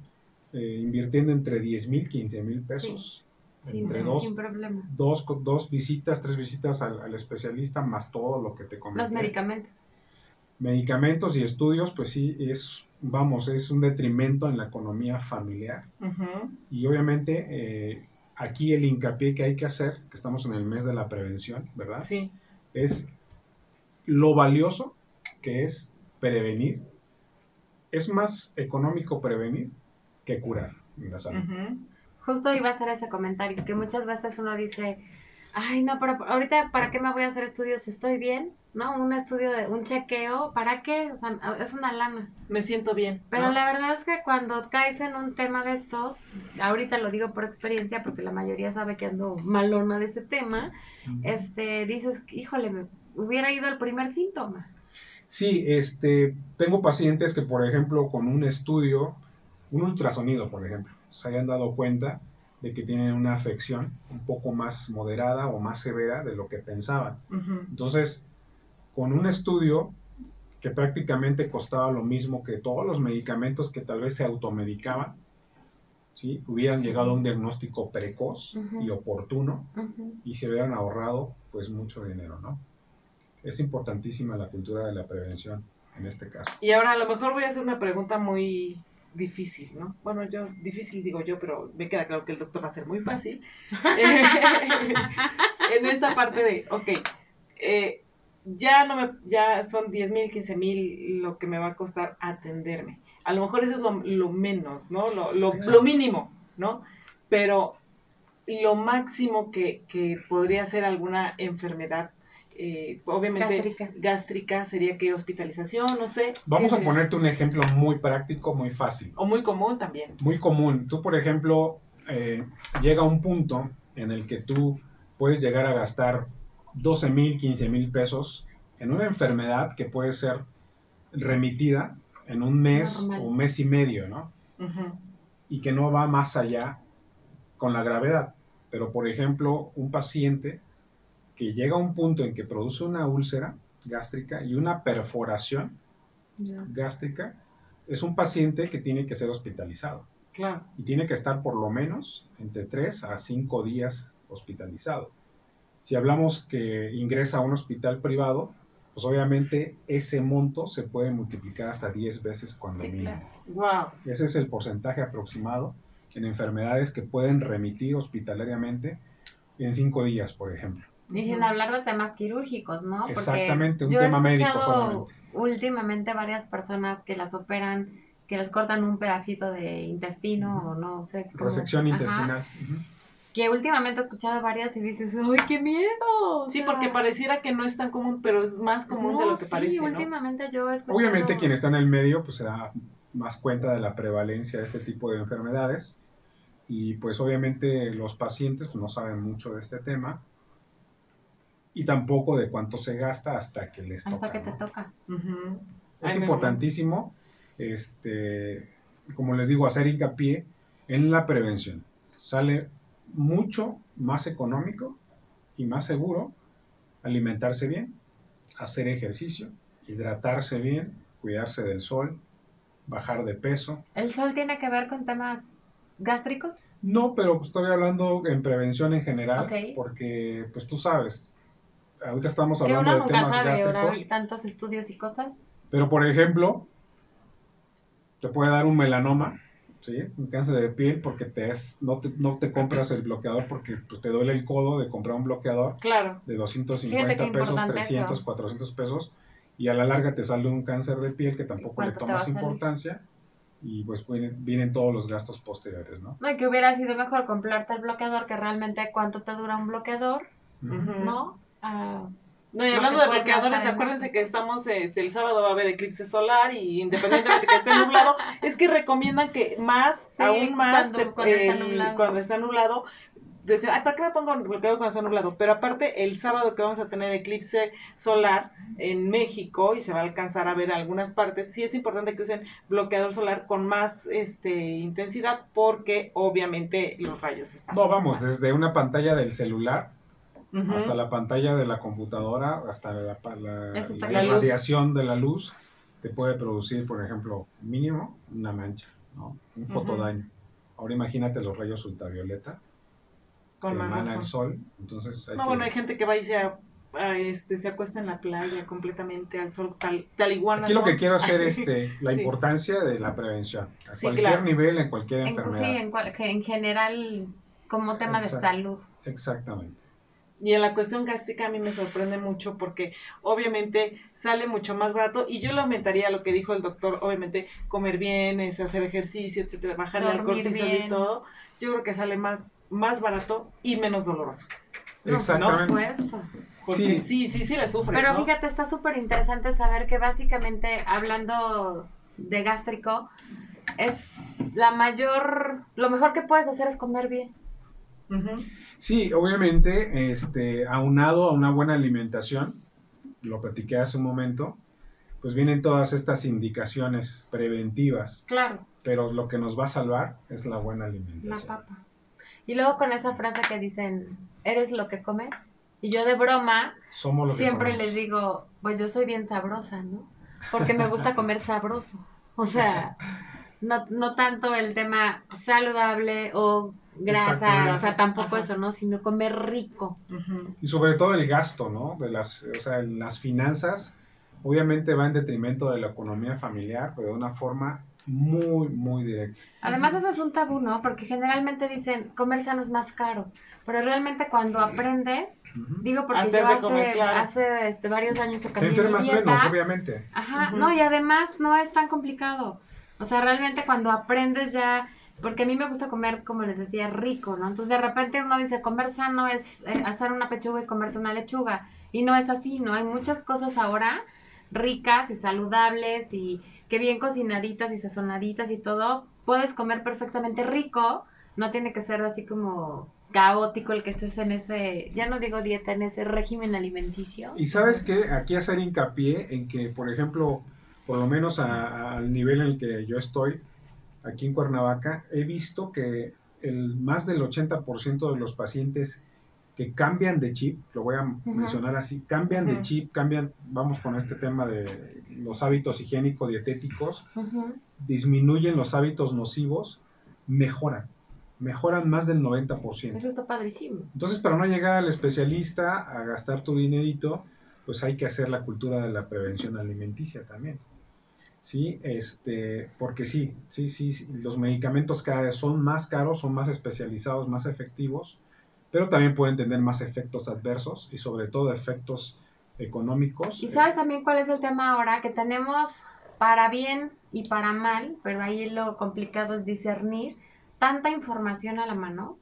eh, invirtiendo entre 10 mil, 15 mil pesos. entre dos, sin problema. Dos, dos, visitas, tres visitas al, especialista, más todo lo que te comenté. Los medicamentos. Medicamentos y estudios, pues sí, es, vamos, es un detrimento en la economía familiar. Y obviamente eh, aquí el hincapié que hay que hacer, que estamos en el mes de la prevención, ¿verdad? Sí. Es lo valioso que es prevenir. Es más económico prevenir que curar en la salud. Justo iba a hacer ese comentario, que muchas veces uno dice, ay, no, pero ahorita, ¿para qué me voy a hacer estudios? ¿Estoy bien? ¿No? Un estudio de un chequeo, ¿para qué? O sea, es una lana. Me siento bien. Pero la verdad es que cuando caes en un tema de estos, ahorita lo digo por experiencia, porque la mayoría sabe que ando malona de ese tema, este, dices, híjole, me hubiera ido al primer síntoma. Sí, este, tengo pacientes que, por ejemplo, con un estudio, un ultrasonido, por ejemplo, se hayan dado cuenta de que tienen una afección un poco más moderada o más severa de lo que pensaban. Entonces, con un estudio que prácticamente costaba lo mismo que todos los medicamentos que tal vez se automedicaban, ¿sí? hubieran llegado a un diagnóstico precoz y oportuno y se hubieran ahorrado pues mucho dinero, ¿no? Es importantísima la cultura de la prevención en este caso. Y ahora a lo mejor voy a hacer una pregunta muy difícil, ¿no? Bueno, yo, difícil digo yo, pero me queda claro que el doctor va a ser muy fácil. en esta parte de, ok, eh, ya no me, ya son 10 mil, 15 mil lo que me va a costar atenderme. A lo mejor eso es lo, menos, ¿no? Lo, lo, lo, mínimo, ¿no? Pero lo máximo que, que podría ser alguna enfermedad eh, obviamente gástrica. sería que hospitalización, no sé. Vamos a ponerte un ejemplo muy práctico, muy fácil. O muy común también. Muy común. Tú, por ejemplo, eh, llega un punto en el que tú puedes llegar a gastar 12 mil, 15 mil pesos en una enfermedad que puede ser remitida en un mes o un mes y medio, ¿no? Y que no va más allá con la gravedad. Pero, por ejemplo, un paciente que llega a un punto en que produce una úlcera gástrica y una perforación gástrica, es un paciente que tiene que ser hospitalizado. Claro. Y tiene que estar por lo menos entre 3 a 5 días hospitalizado. Si hablamos que ingresa a un hospital privado, pues obviamente ese monto se puede multiplicar hasta 10 veces cuando mínimo. Wow. Ese es el porcentaje aproximado en enfermedades que pueden remitir hospitalariamente en 5 días, por ejemplo. Y sin hablar de temas quirúrgicos, ¿no? Porque Exactamente, un yo tema he médico escuchado solamente. últimamente varias personas que las operan, que les cortan un pedacito de intestino o no sé. cómo- Resección intestinal. Ujú. Que últimamente he escuchado varias y dices, ¡ay, qué miedo! O Sí, sea, porque pareciera que no es tan común, pero es más común de no, lo que sí, parece, ¿no? últimamente yo he escuchado... Obviamente quien está en el medio pues se da más cuenta de la prevalencia de este tipo de enfermedades y pues obviamente los pacientes pues, no saben mucho de este tema y tampoco de cuánto se gasta hasta que les Hasta toca. que te ¿no? toca. Es Ay, importantísimo, este, como les digo, hacer hincapié en la prevención. Sale mucho más económico y más seguro alimentarse bien, hacer ejercicio, hidratarse bien, cuidarse del sol, bajar de peso. ¿El sol tiene que ver con temas gástricos? No, pero estoy hablando en prevención en general, porque pues tú sabes, ahorita estamos hablando de nunca temas sabe, ahora gástricos. hay tantos estudios y cosas. Pero, por ejemplo, te puede dar un melanoma, ¿sí? Un cáncer de piel porque te es, no, te, no te compras el bloqueador porque pues, te duele el codo de comprar un bloqueador Claro. de Fíjate 250 qué pesos, importante 300, eso. 400 pesos y a la larga te sale un cáncer de piel que tampoco le ¿Cuánto te va a tomas importancia y pues vienen, vienen todos los gastos posteriores, ¿no? No, y que hubiera sido mejor comprarte el bloqueador, que realmente cuánto te dura un bloqueador. ¿no? Ah, No, y hablando de bloqueadores, acuérdense que estamos, este, el sábado va a haber eclipse solar y independientemente que esté nublado, es que recomiendan que más, Sí, aún más, cuando- de- cuando está nublado. cuando está nublado, decir, ay, ¿para qué me pongo bloqueador cuando está nublado? Pero aparte, el sábado que vamos a tener eclipse solar en México y se va a alcanzar a ver algunas partes, sí es importante que usen bloqueador solar con más este, intensidad porque obviamente los rayos están. No, vamos, desde una pantalla del celular Ujú. hasta la pantalla de la computadora, hasta la, la- la bien. radiación de la luz, te puede producir, por ejemplo, mínimo una mancha, ¿no? Un fotodaño. Ahora imagínate los rayos ultravioleta con que emana el sol, entonces hay No, que- bueno, hay gente que va y se, a- este, se acuesta en la playa completamente al sol, tal, tal iguana. Aquí lo sol. que quiero hacer es este, la Sí. importancia de la prevención, a Sí, cualquier claro. nivel, en cualquier en, enfermedad. sí, en, cual- que en general, como tema de salud. Exactamente. Y en la cuestión gástrica a mí me sorprende mucho porque obviamente sale mucho más barato y yo le aumentaría lo que dijo el doctor, obviamente comer bien, es hacer ejercicio, etcétera, al Dormir cortisol y bien. todo. Yo creo que sale más, más barato y menos doloroso. No, Exactamente. por supuesto. Porque Sí. sí, sí, sí, le sufre. Pero ¿no? fíjate, está súper interesante saber que básicamente, hablando de gástrico, es la mayor, lo mejor que puedes hacer es comer bien. Ujú. Sí, obviamente, este, aunado a una buena alimentación, lo platiqué hace un momento, pues vienen todas estas indicaciones preventivas, Claro, pero lo que nos va a salvar es la buena la alimentación. papa. Y luego con esa frase que dicen, eres lo que comes. Y yo de broma Somos lo que siempre comemos. les digo, pues yo soy bien sabrosa, ¿no? Porque me gusta comer sabroso. O sea, no, no tanto el tema saludable o grasa, o sea, tampoco Ajá. eso, ¿no? Sino comer rico. Ujú. Y sobre todo el gasto, ¿no? De las, o sea, en las finanzas, obviamente va en detrimento de la economía familiar, pero de una forma muy, muy directa. Además eso es un tabú, ¿no? Porque generalmente dicen, comer sano es más caro. Pero realmente cuando aprendes, Ujú. digo porque yo hace, comer, claro. hace este, varios años que Te cambié mi dieta. menos, obviamente. Ajá, Ujú. no, y además no es tan complicado. O sea, realmente cuando aprendes ya, porque a mí me gusta comer, como les decía, rico, ¿no? Entonces de repente uno dice, comer sano es eh, hacer una pechuga y comerte una lechuga. Y no es así, ¿no? Hay muchas cosas ahora ricas y saludables y que bien cocinaditas y sazonaditas y todo. Puedes comer perfectamente rico, no tiene que ser así como caótico el que estés en ese, ya no digo dieta, en ese régimen alimenticio. Y sabes que aquí hacer hincapié en que, por ejemplo, por lo menos al nivel en el que yo estoy, aquí en Cuernavaca, he visto que el más del 80% de los pacientes que cambian de chip, lo voy a mencionar así, cambian de chip, cambian, vamos con este tema de los hábitos higiénico-dietéticos, disminuyen los hábitos nocivos, mejoran, mejoran más del 90%. Eso está padrísimo. Entonces, para no llegar al especialista a gastar tu dinerito, pues hay que hacer la cultura de la prevención alimenticia también. Sí, este, porque sí, sí, sí, sí, los medicamentos cada vez son más caros, son más especializados, más efectivos, pero también pueden tener más efectos adversos y sobre todo efectos económicos. Y eh, sabes también cuál es el tema ahora, que tenemos para bien y para mal, pero ahí lo complicado es discernir tanta información a la mano,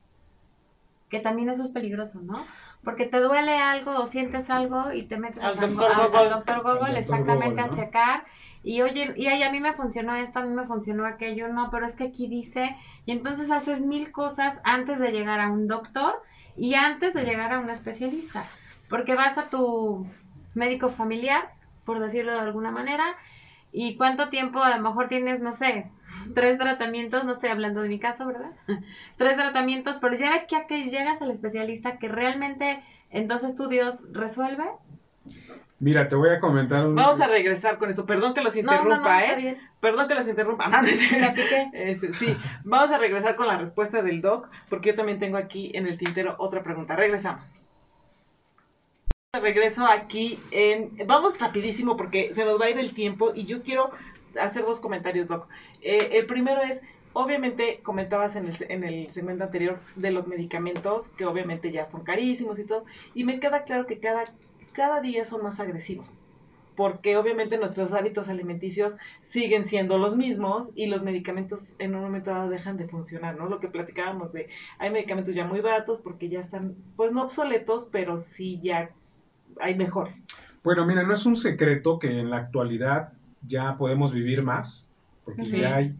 que también eso es peligroso, ¿no? Porque te duele algo o sientes algo y te metes Al doctor al- al Google. doctor Al Google, doctor exactamente Google, a ¿no? checar. Y oye, y ay, a mí me funcionó esto, a mí me funcionó aquello, no, pero es que aquí dice, y entonces haces mil cosas antes de llegar a un doctor y antes de llegar a un especialista. Porque vas a tu médico familiar, por decirlo de alguna manera, y cuánto tiempo a lo mejor tienes, no sé, tres tratamientos, no estoy hablando de mi caso, ¿verdad? tres tratamientos, pero ya a que llegas al especialista que realmente en dos estudios resuelve. Mira, te voy a comentar un... Vamos a regresar con esto. Perdón que los No, no, no, interrumpa, está ¿eh? bien. Perdón que los interrumpa. No. Este, sí, vamos a regresar con la respuesta del doc, porque yo también tengo aquí en el tintero otra pregunta. Regresamos. Regreso aquí en... Vamos rapidísimo porque se nos va a ir el tiempo y yo quiero hacer dos comentarios, doc. Eh, el primero es, obviamente comentabas en el, en el segmento anterior de los medicamentos, que obviamente ya son carísimos y todo, y me queda claro que cada, cada día son más agresivos porque obviamente nuestros hábitos alimenticios siguen siendo los mismos y los medicamentos en un momento dado dejan de funcionar, ¿no? Lo que platicábamos de, hay medicamentos ya muy baratos porque ya están, pues no obsoletos, pero sí ya hay mejores. Bueno, mira, no es un secreto que en la actualidad ya podemos vivir más, porque Sí. ya hay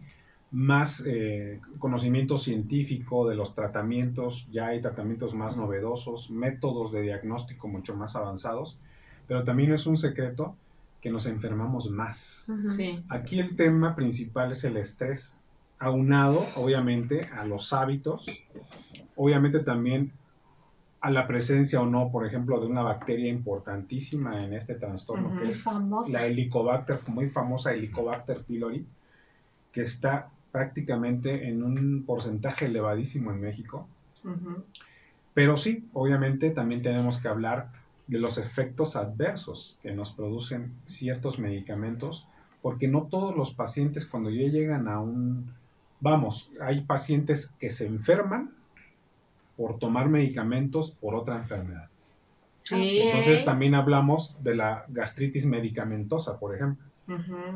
más eh, conocimiento científico de los tratamientos, ya hay tratamientos más novedosos, métodos de diagnóstico mucho más avanzados, pero también no es un secreto que nos enfermamos más. Sí. Aquí el tema principal es el estrés, aunado obviamente a los hábitos, obviamente también a la presencia o no, por ejemplo, de una bacteria importantísima en este trastorno, Ujú. que Muy es famosa. la Helicobacter, muy famosa Helicobacter pylori, que está prácticamente en un porcentaje elevadísimo en México. Pero sí, obviamente también tenemos que hablar de los efectos adversos que nos producen ciertos medicamentos, porque no todos los pacientes cuando ya llegan a un... Vamos, hay pacientes que se enferman por tomar medicamentos por otra enfermedad. Sí. Entonces también hablamos de la gastritis medicamentosa, por ejemplo.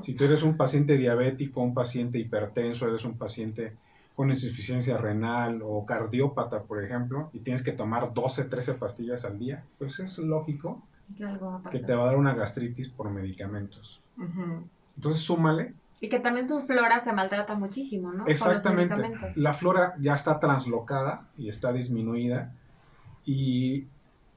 Si tú eres un paciente diabético, un paciente hipertenso, eres un paciente con insuficiencia renal o cardiópata, por ejemplo, y tienes que tomar 12, 13 pastillas al día, pues es lógico Que algo va a que pasar. te va a dar una gastritis por medicamentos. Entonces súmale, Y que también su flora se maltrata muchísimo, ¿no? Con los exactamente, medicamentos. la flora ya está translocada y está disminuida y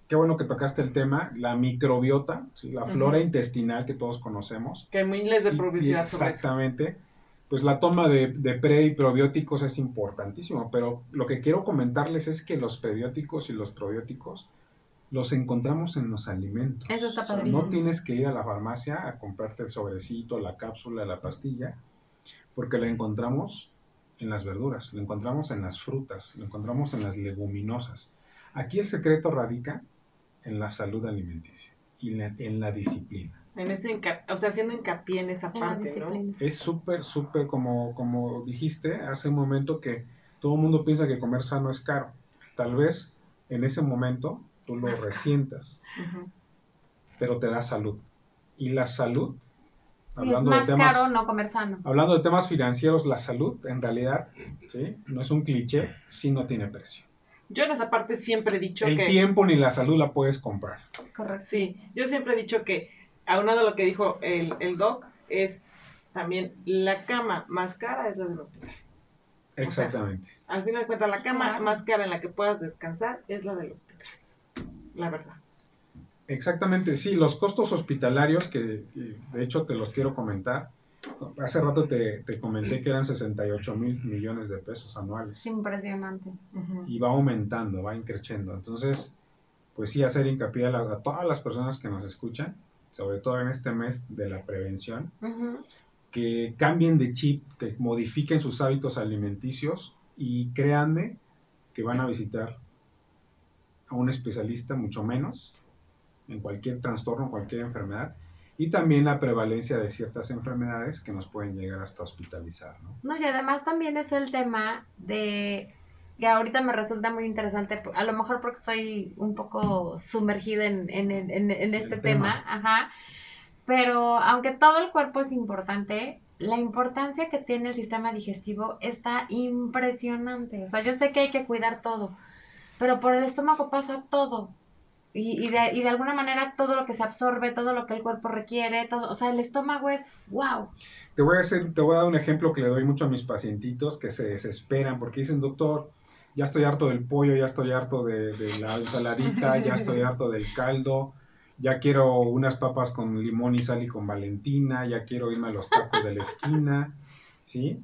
qué bueno que tocaste el tema, la microbiota, ¿sí? la flora intestinal que todos conocemos, Que hay miles de Sí, publicidad sobre eso. Exactamente. Pues la toma de, de pre y probióticos es importantísimo, pero lo que quiero comentarles es que los prebióticos y los probióticos los encontramos en los alimentos. Eso está O sea, padrísimo. no tienes que ir a la farmacia a comprarte el sobrecito, la cápsula, la pastilla, porque la encontramos en las verduras, lo encontramos en las frutas, lo encontramos en las leguminosas. Aquí el secreto radica en la salud alimenticia y la- en la disciplina. En ese o sea, haciendo hincapié en esa En parte, ¿no? Es súper, súper, como, como dijiste hace un momento, que todo el mundo piensa que comer sano es caro. Tal vez en ese momento tú lo resientas, pero te da salud. Y la salud, Sí, es hablando, de más temas, caro no comer sano. hablando de temas financieros, la salud en realidad ¿sí? no es un cliché, si no tiene precio. Yo en esa parte siempre he dicho El que... tiempo ni la salud la puedes comprar. Correcto. Sí, yo siempre he dicho que, aunado a lo que dijo el, el doc, es también la cama más cara es la del hospital. Exactamente. Al final de cuentas, la cama más cara en la que puedas descansar es la del hospital. La verdad. Exactamente, sí, los costos hospitalarios, que, que de hecho te los quiero comentar. Hace rato te, te comenté que eran 68 mil millones de pesos anuales. Es impresionante. Y va aumentando, va increciendo. Entonces, pues sí, hacer hincapié a, la- a todas las personas que nos escuchan, sobre todo en este mes de la prevención, que cambien de chip, que modifiquen sus hábitos alimenticios y créanme que van a visitar a un especialista mucho menos en cualquier trastorno, cualquier enfermedad y también la prevalencia de ciertas enfermedades que nos pueden llegar hasta hospitalizar. ¿no? No, y además también es el tema de que ahorita me resulta muy interesante, a lo mejor porque estoy un poco sumergida en, en, en, en este tema. ajá. Pero aunque todo el cuerpo es importante, la importancia que tiene el sistema digestivo está impresionante. O sea, yo sé que hay que cuidar todo, pero por el estómago pasa todo. Y, y, de, y de alguna manera todo lo que se absorbe, todo lo que el cuerpo requiere, todo, o sea, el estómago es wow. Te voy a hacer, te voy a dar un ejemplo que le doy mucho a mis pacientitos que se desesperan porque dicen, doctor, ya estoy harto del pollo, ya estoy harto de, de la ensaladita, ya estoy harto del caldo, ya quiero unas papas con limón y sal y con Valentina, ya quiero irme a los tacos de la esquina, ¿sí?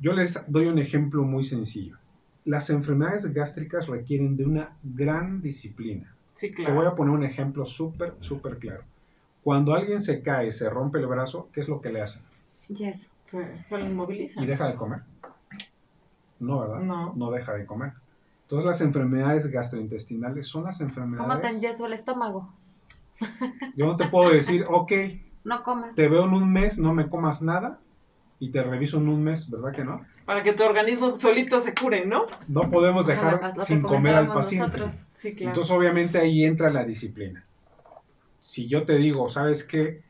Yo les doy un ejemplo muy sencillo. Las enfermedades gástricas requieren de una gran disciplina. Sí, claro. Te voy a poner un ejemplo súper, súper claro. Cuando alguien se cae, se rompe el brazo, ¿qué es lo que le hacen? Yes. Se, se lo inmoviliza. ¿Y deja de comer? No, ¿verdad? No. No deja de comer. Entonces las enfermedades gastrointestinales son las enfermedades... ¿Cómo te enyeso el estómago? Yo no te puedo decir, ok, No comas. te veo en un mes, no me comas nada y te reviso en un mes, ¿verdad que no? Para que tu organismo solito se cure, ¿no? No podemos dejar Lo sin comer al paciente. nosotros. Sí, claro. Entonces obviamente ahí entra la disciplina. Si yo te digo, ¿sabes qué?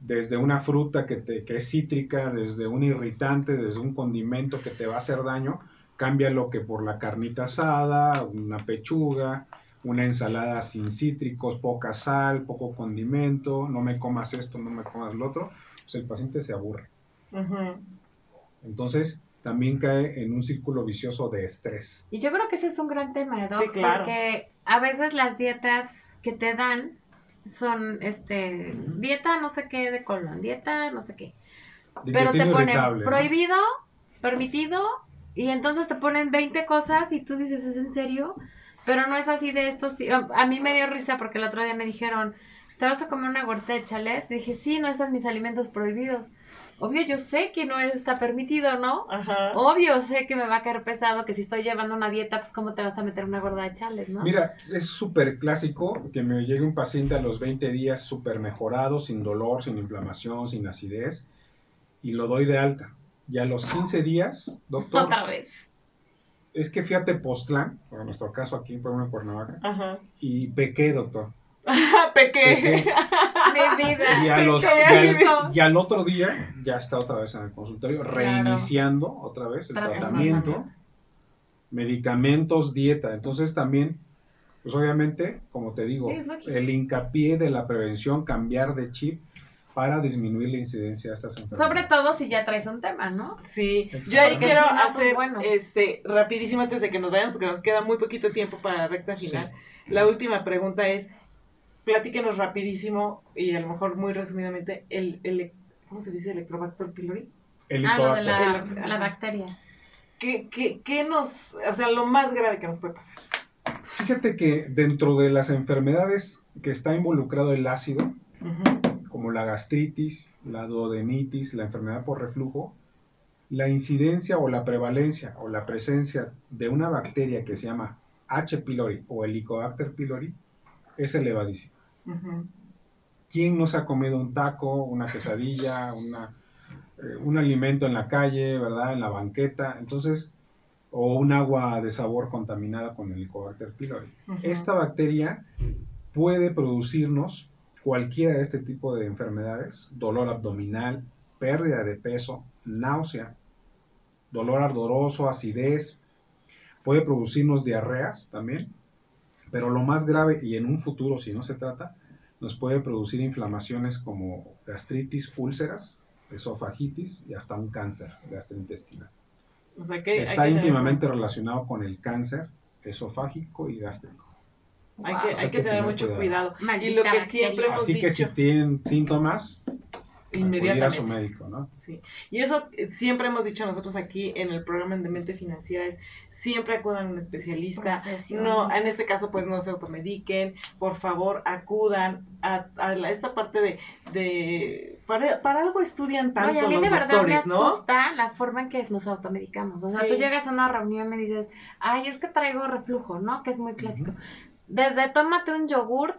Desde una fruta que, te, que es cítrica, desde un irritante, desde un condimento que te va a hacer daño, cámbialo que por la carnita asada, una pechuga, una ensalada sin cítricos, poca sal, poco condimento, no me comas esto, no me comas lo otro, pues el paciente se aburre. Entonces también cae en un círculo vicioso de estrés. Y yo creo que ese es un gran tema, Doc, Sí, claro. porque a veces las dietas que te dan son, este, dieta no sé qué de colon, dieta no sé qué. De Pero te ponen prohibido, permitido, y entonces te ponen 20 cosas y tú dices, ¿es en serio? Pero no es así de esto. sí. A mí me dio risa porque el otro día me dijeron, ¿te vas a comer una gordita de? Y dije, sí, no están mis alimentos prohibidos. Obvio, yo sé que no está permitido, ¿no? Ajá. Obvio, sé que me va a caer pesado, que si estoy llevando una dieta, pues cómo te vas a meter una gorda de chales, ¿no? Mira, es súper clásico que me llegue un paciente a los 20 días súper mejorado, sin dolor, sin inflamación, sin acidez, y lo doy de alta. Y a los 15 días, doctor, Otra vez. es que fui a Tepoztlán, por nuestro caso aquí, por una Cuernavaca, Ajá. y pequé, doctor. Peque. Pequé. Mi vida. Y, a los, y, ¿Qué al, hizo? y al otro día ya está otra vez en el consultorio, Claro. reiniciando otra vez el Tratamiento. tratamiento, medicamentos, dieta. Entonces también, pues obviamente, como te digo, el hincapié de la prevención, cambiar de chip para disminuir la incidencia de estas enfermedades. Sobre todo si ya traes un tema, ¿no? Sí, yo ahí quiero no, pues, hacer bueno. este rapidísimo antes de que nos vayamos porque nos queda muy poquito tiempo para la recta final. La última pregunta es platíquenos rapidísimo y a lo mejor muy resumidamente el, el ¿cómo se dice? Electrobacter pylori. El Ah, lo de la, la bacteria. ¿Qué, qué, qué nos, o sea, lo más grave que nos puede pasar? Fíjate que dentro de las enfermedades que está involucrado el ácido, como la gastritis, la duodenitis, la enfermedad por reflujo, la incidencia o la prevalencia o la presencia de una bacteria que se llama H. pylori o Helicobacter pylori es elevadísima. Ujú. ¿Quién no se ha comido un taco, una quesadilla, una, eh, un alimento en la calle, verdad, en la banqueta? Entonces, o un agua de sabor contaminada con Helicobacter pylori. Ujú. Esta bacteria puede producirnos cualquiera de este tipo de enfermedades, dolor abdominal, pérdida de peso, náusea, dolor ardoroso, acidez, puede producirnos diarreas también, pero lo más grave y en un futuro si no se trata, nos puede producir inflamaciones como gastritis, úlceras, esofagitis y hasta un cáncer gastrointestinal. O sea que hay Está que tener- íntimamente relacionado con el cáncer esofágico y gástrico. Hay que, O sea hay que que tener tener mucho cuidado. cuidado. Y lo que siempre hemos Así que si tienen síntomas, acudir a su inmediatamente. médico, ¿no? Sí. Y eso eh, siempre hemos dicho nosotros aquí en el programa de Mente Financiera es siempre acudan a un especialista. No, en este caso pues no se automediquen, por favor acudan a, a la- esta parte de, de para, para algo estudian tanto y a mí los de verdad doctores, me ¿no? asusta la forma en que nos automedicamos. O sea, Sí. tú llegas a una reunión y dices, ay, es que traigo reflujo, ¿no? Que es muy clásico. Desde tómate un yogurt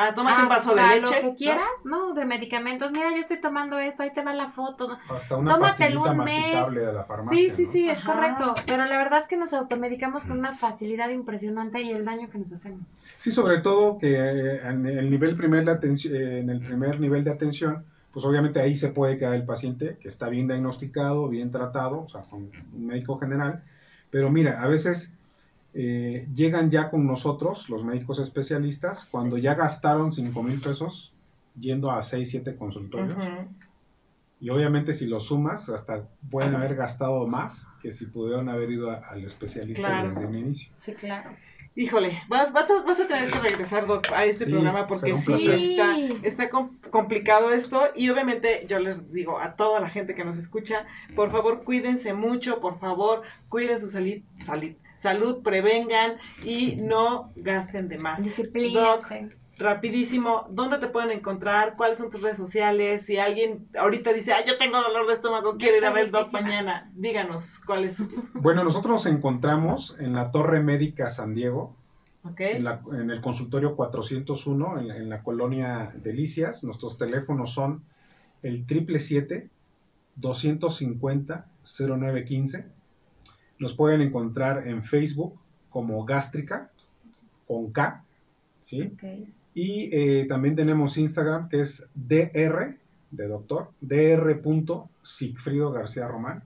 Ah, tómate un vaso de Hasta leche. lo que ¿no? quieras, ¿no? De medicamentos. Mira, yo estoy tomando esto, ahí te va la foto. Hasta una Tómatelo un mes. de la farmacia. Sí, sí, ¿no? sí, es Ajá. correcto. Pero la verdad es que nos automedicamos con una facilidad impresionante y el daño que nos hacemos. Sí, sobre todo que eh, en el nivel primer de atención, eh, en el primer nivel de atención, pues obviamente ahí se puede quedar el paciente que está bien diagnosticado, bien tratado, o sea, con un médico general. Pero mira, a veces eh, llegan ya con nosotros, los médicos especialistas, cuando ya gastaron 5 mil pesos yendo a 6, 7 consultorios. Y obviamente si lo sumas, hasta pueden haber gastado más que si pudieron haber ido a- al especialista Claro. desde un inicio. Sí, claro. Híjole, vas, vas, a, vas a tener que regresar, Doc, a este Sí, programa porque sí está, está com- complicado esto y obviamente yo les digo a toda la gente que nos escucha, por favor cuídense mucho, por favor cuiden su salud, salud, salud prevengan y no gasten de más. Disciplínense. Rapidísimo, ¿dónde te pueden encontrar? ¿Cuáles son tus redes sociales? Si alguien ahorita dice, ah, yo tengo dolor de estómago, quiero ir a ver Doc mañana, díganos cuál es, Bueno, nosotros nos encontramos en la Torre Médica San Diego, en, la- en el consultorio 401, en, la- en la colonia Delicias. Nuestros teléfonos son el 777-250-0915. Nos pueden encontrar en Facebook como Gástrica, con K, ¿sí? Y eh, también tenemos Instagram que es dr, de doctor, dr.sigfrido García Román.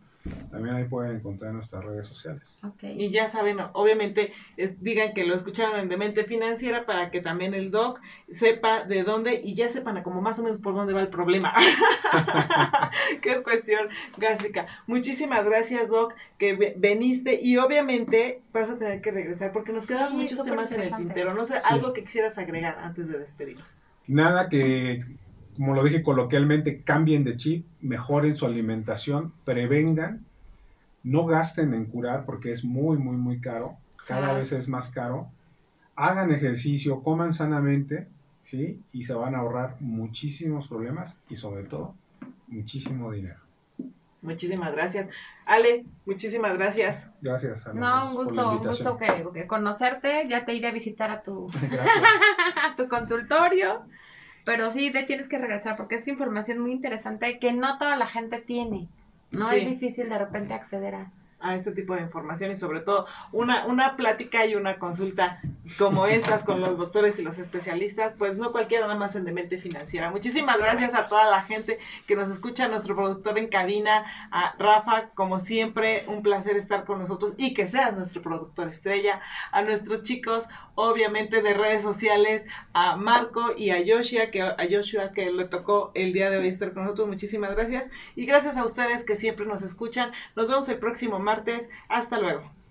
También ahí pueden encontrar nuestras redes sociales. Y ya saben, obviamente, es- digan que lo escucharon en Demente Financiera para que también el doc sepa de dónde y ya sepan a como más o menos por dónde va el problema. que es cuestión gástrica. Muchísimas gracias, doc, que ve- veniste y obviamente vas a tener que regresar porque nos quedan Sí, muchos temas en el tintero. No sé, Sí. algo que quisieras agregar antes de despedirnos. Nada que, como lo dije coloquialmente, cambien de chip, mejoren su alimentación, prevengan, no gasten en curar porque es muy, muy, muy caro. Cada Sí. vez es más caro. Hagan ejercicio, coman sanamente, ¿sí? Y se van a ahorrar muchísimos problemas y sobre todo muchísimo dinero. Muchísimas gracias. Ale, muchísimas gracias. Gracias. Ana, No, un gusto, un gusto que, que conocerte. Ya te iré a visitar a tu, a tu consultorio. Pero sí, te tienes que regresar porque es información muy interesante que no toda la gente tiene. No Sí. es difícil de repente acceder a. a este tipo de información y sobre todo una, una plática y una consulta como estas con los doctores y los especialistas, pues no cualquiera nada más en Demente Financiera. Muchísimas gracias a toda la gente que nos escucha, a nuestro productor en cabina, a Rafa, como siempre, un placer estar con nosotros y que seas nuestro productor estrella, a nuestros chicos, obviamente de redes sociales, a Marco y a Yoshia, que a Joshua que le tocó el día de hoy estar con nosotros. Muchísimas gracias y gracias a ustedes que siempre nos escuchan. Nos vemos el próximo Hasta luego.